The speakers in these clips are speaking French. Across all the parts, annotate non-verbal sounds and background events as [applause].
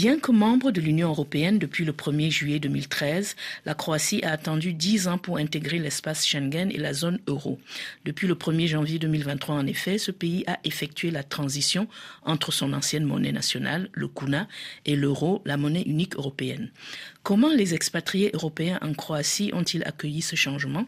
Bien que membre de l'Union européenne depuis le 1er juillet 2013, la Croatie a attendu 10 ans pour intégrer l'espace Schengen et la zone euro. Depuis le 1er janvier 2023, en effet, ce pays a effectué la transition entre son ancienne monnaie nationale, le kuna, et l'euro, la monnaie unique européenne. Comment les expatriés européens en Croatie ont-ils accueilli ce changement?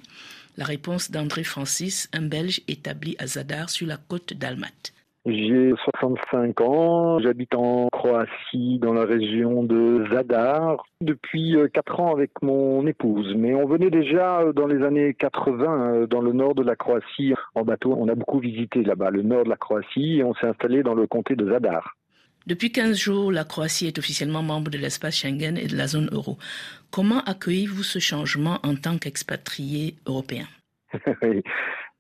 La réponse d'André Francis, un Belge établi à Zadar sur la côte d'Almat. J'ai 65 ans, j'habite en Croatie, dans la région de Zadar, depuis 4 euh, ans avec mon épouse. Mais on venait déjà euh, dans les années 80 euh, dans le nord de la Croatie en bateau. On a beaucoup visité là-bas, le nord de la Croatie, et on s'est installé dans le comté de Zadar. Depuis 15 jours, la Croatie est officiellement membre de l'espace Schengen et de la zone euro. Comment accueillez-vous ce changement en tant qu'expatrié européen? [laughs]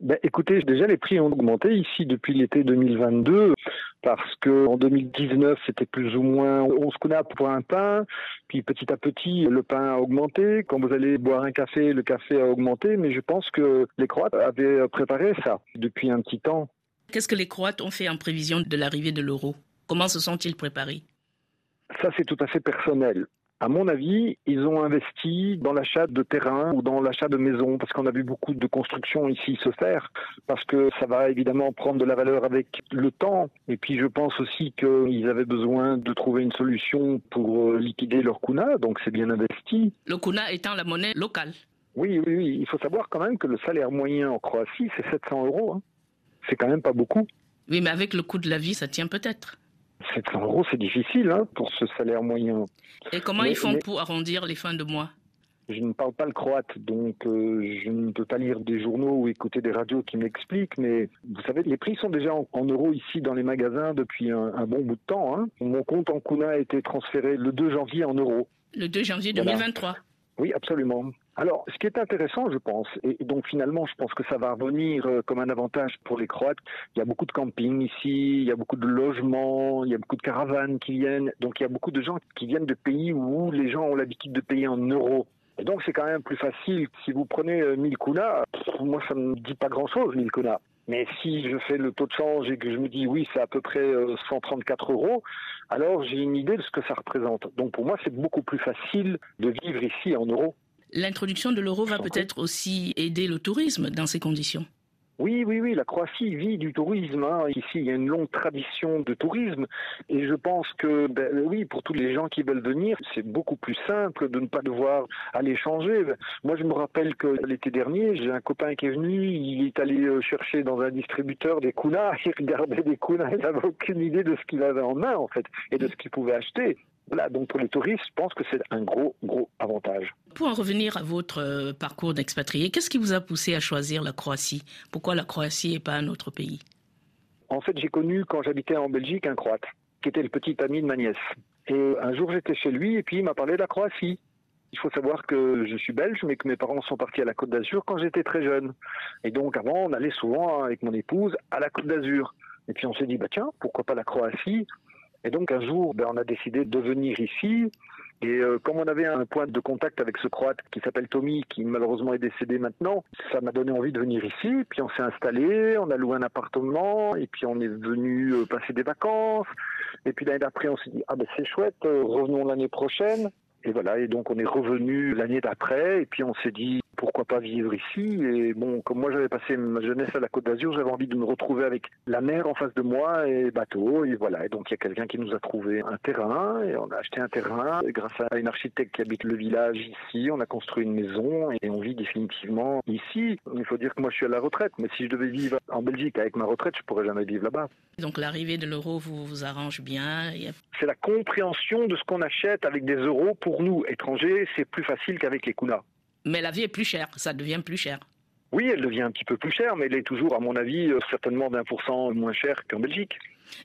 Ben, écoutez, déjà les prix ont augmenté ici depuis l'été 2022 parce que en 2019 c'était plus ou moins 11 kuna pour un pain, puis petit à petit le pain a augmenté. Quand vous allez boire un café, le café a augmenté, mais je pense que les Croates avaient préparé ça depuis un petit temps. Qu'est-ce que les Croates ont fait en prévision de l'arrivée de l'euro? Comment se sont-ils préparés? Ça c'est tout à fait personnel. À mon avis, ils ont investi dans l'achat de terrain ou dans l'achat de maisons, parce qu'on a vu beaucoup de constructions ici se faire, parce que ça va évidemment prendre de la valeur avec le temps. Et puis je pense aussi qu'ils avaient besoin de trouver une solution pour euh, liquider leur kuna, donc c'est bien investi. Le kuna étant la monnaie locale. Oui, oui, oui. Il faut savoir quand même que le salaire moyen en Croatie, c'est 700 euros. Hein. C'est quand même pas beaucoup. Oui, mais avec le coût de la vie, ça tient peut-être. 700 euros, c'est difficile hein, pour ce salaire moyen. Et comment ils font pour arrondir les fins de mois? Je ne parle pas le croate, donc euh, je ne peux pas lire des journaux ou écouter des radios qui m'expliquent, mais vous savez, les prix sont déjà en, euros ici dans les magasins depuis un, bon bout de temps. Hein. Mon compte en kuna a été transféré le 2 janvier en euros. Le 2 janvier 2023 Oui, absolument. Alors, ce qui est intéressant, je pense, et donc finalement, je pense que ça va revenir euh, comme un avantage pour les Croates. Il y a beaucoup de campings ici, il y a beaucoup de logements, il y a beaucoup de caravanes qui viennent. Donc, il y a beaucoup de gens qui viennent de pays où les gens ont l'habitude de payer en euros. Et donc, c'est quand même plus facile. Si vous prenez 1000 euh, kuna, moi, ça ne me dit pas grand-chose, 1000 kuna. Mais si je fais le taux de change et que je me dis oui, c'est à peu près 134 euh, euros, alors j'ai une idée de ce que ça représente. Donc pour moi, c'est beaucoup plus facile de vivre ici en euros. L'introduction de l'euro va peut-être aussi aider le tourisme dans ces conditions. Oui, oui, oui, la Croatie vit du tourisme. Hein. Ici, il y a une longue tradition de tourisme. Et je pense que, ben, oui, pour tous les gens qui veulent venir, c'est beaucoup plus simple de ne pas devoir aller changer. Moi, je me rappelle que l'été dernier, j'ai un copain qui est venu, il est allé euh, chercher dans un distributeur des kunas, [laughs] il regardait des kunas, il n'avait aucune idée de ce qu'il avait en main, en fait, et de ce qu'il pouvait acheter. Voilà, donc pour les touristes, je pense que c'est un gros, gros avantage. Pour en revenir à votre euh, parcours d'expatrié, qu'est-ce qui vous a poussé à choisir la Croatie? Pourquoi la Croatie et pas un autre pays? En fait, j'ai connu quand j'habitais en Belgique un Croate, qui était le petit ami de ma nièce. Et un jour, j'étais chez lui et puis il m'a parlé de la Croatie. Il faut savoir que je suis belge, mais que mes parents sont partis à la Côte d'Azur quand j'étais très jeune. Et donc avant, on allait souvent avec mon épouse à la Côte d'Azur. Et puis on s'est dit, bah tiens, pourquoi pas la Croatie? Et donc un jour, ben, on a décidé de venir ici. Et euh, comme on avait un point de contact avec ce Croate qui s'appelle Tommy, qui malheureusement est décédé maintenant, ça m'a donné envie de venir ici. Puis on s'est installé, on a loué un appartement, et puis on est venu euh, passer des vacances. Et puis l'année d'après, on s'est dit ah ben c'est chouette, euh, revenons l'année prochaine. Et voilà, et donc on est revenu l'année d'après, et puis on s'est dit pourquoi pas vivre ici. Et bon, comme moi j'avais passé ma jeunesse à la Côte d'Azur, j'avais envie de me retrouver avec la mer en face de moi et bateau. Et voilà, et donc il y a quelqu'un qui nous a trouvé un terrain, et on a acheté un terrain. Et grâce à une architecte qui habite le village ici, on a construit une maison et on vit définitivement ici. Il faut dire que moi je suis à la retraite, mais si je devais vivre en Belgique avec ma retraite, je pourrais jamais vivre là-bas. Donc l'arrivée de l'euro vous, vous arrange bien. C'est la compréhension de ce qu'on achète avec des euros pour pour nous, étrangers, c'est plus facile qu'avec les kunas. Mais la vie est plus chère, ça devient plus cher. Oui, elle devient un petit peu plus chère, mais elle est toujours, à mon avis, euh, certainement d'un pour cent moins chère qu'en Belgique.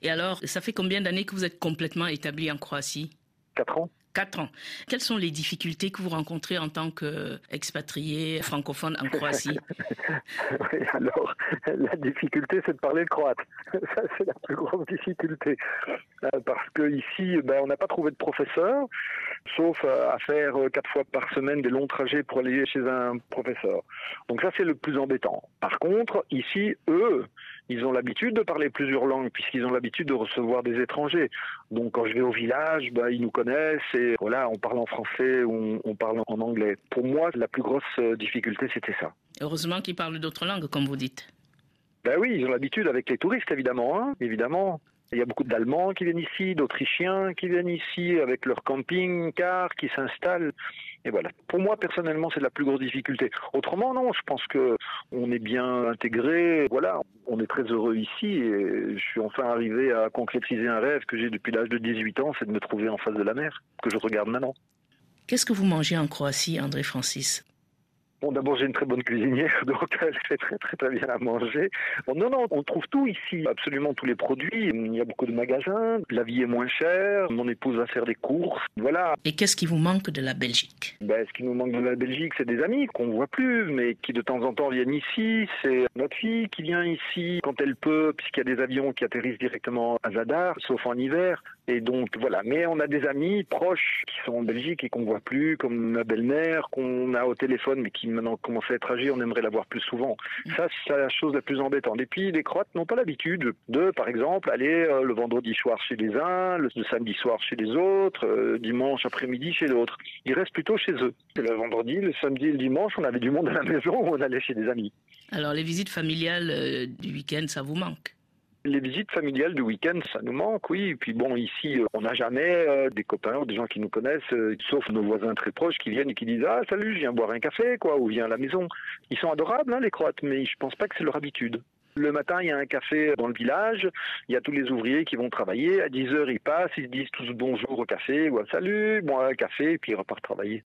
Et alors, ça fait combien d'années que vous êtes complètement établi en Croatie? Quatre ans. Quatre ans. Quelles sont les difficultés que vous rencontrez en tant qu'expatrié francophone en Croatie? [laughs] Oui, Alors, la difficulté, c'est de parler le croate. [laughs] Ça, c'est la plus grosse difficulté. Euh, parce que ici, ben, on n'a pas trouvé de professeur. sauf à faire quatre fois par semaine des longs trajets pour aller chez un professeur. Donc ça, c'est le plus embêtant. Par contre, ici, eux, ils ont l'habitude de parler plusieurs langues puisqu'ils ont l'habitude de recevoir des étrangers. Donc quand je vais au village, bah, ils nous connaissent et voilà, on parle en français ou on, parle en anglais. Pour moi, la plus grosse euh, difficulté, c'était ça. Heureusement qu'ils parlent d'autres langues, comme vous dites. Ben oui, ils ont l'habitude avec les touristes, évidemment, hein, évidemment. Il y a beaucoup d'Allemands qui viennent ici, d'Autrichiens qui viennent ici avec leur camping-car, qui s'installent. Et voilà. Pour moi, personnellement, c'est la plus grosse difficulté. Autrement, non, je pense que on est bien intégré. Voilà, on est très heureux ici et je suis enfin arrivé à concrétiser un rêve que j'ai depuis l'âge de 18 ans, c'est de me trouver en face de la mer, que je regarde maintenant. Qu'est-ce que vous mangez en Croatie, André Francis? Bon, d'abord, j'ai une très bonne cuisinière, [laughs] donc elle fait très, très, très bien à manger. Bon, non, non, on trouve tout ici, absolument tous les produits. Il y a beaucoup de magasins, la vie est moins chère, mon épouse va faire des courses, voilà. Et qu'est-ce qui vous manque de la Belgique? Ben, Ce qui nous manque de la Belgique, c'est des amis qu'on voit plus, mais qui de temps en temps viennent ici. C'est notre fille qui vient ici quand elle peut, puisqu'il y a des avions qui atterrissent directement à Zadar, sauf en hiver. Et donc, voilà. Mais on a des amis proches qui sont en Belgique et qu'on voit plus, comme ma belle-mère, qu'on a au téléphone, mais qui maintenant commence à être âgé, on aimerait la voir plus souvent. Mm. Ça, c'est la chose la plus embêtante. Et puis, les Croates n'ont pas l'habitude de, par exemple, aller euh, le vendredi soir chez les uns, le, samedi soir chez les autres, euh, dimanche après-midi chez d'autres. Ils restent plutôt chez eux. le vendredi, le samedi et le dimanche, on avait du monde à la maison, on allait chez des amis. Alors, les visites familiales euh, du week-end, ça vous manque? Les visites familiales du week-end, ça nous manque, oui. Et puis bon, ici, euh, on n'a jamais euh, des copains ou des gens qui nous connaissent, euh, sauf nos voisins très proches qui viennent et qui disent Ah, salut, je viens boire un café, quoi, ou viens à la maison. Ils sont adorables, hein, les Croates, mais je pense pas que c'est leur habitude. Le matin, il y a un café dans le village, il y a tous les ouvriers qui vont travailler. À 10 heures, ils passent, ils se disent tous bonjour au café, ou salut, bon, un café, et puis ils repartent travailler.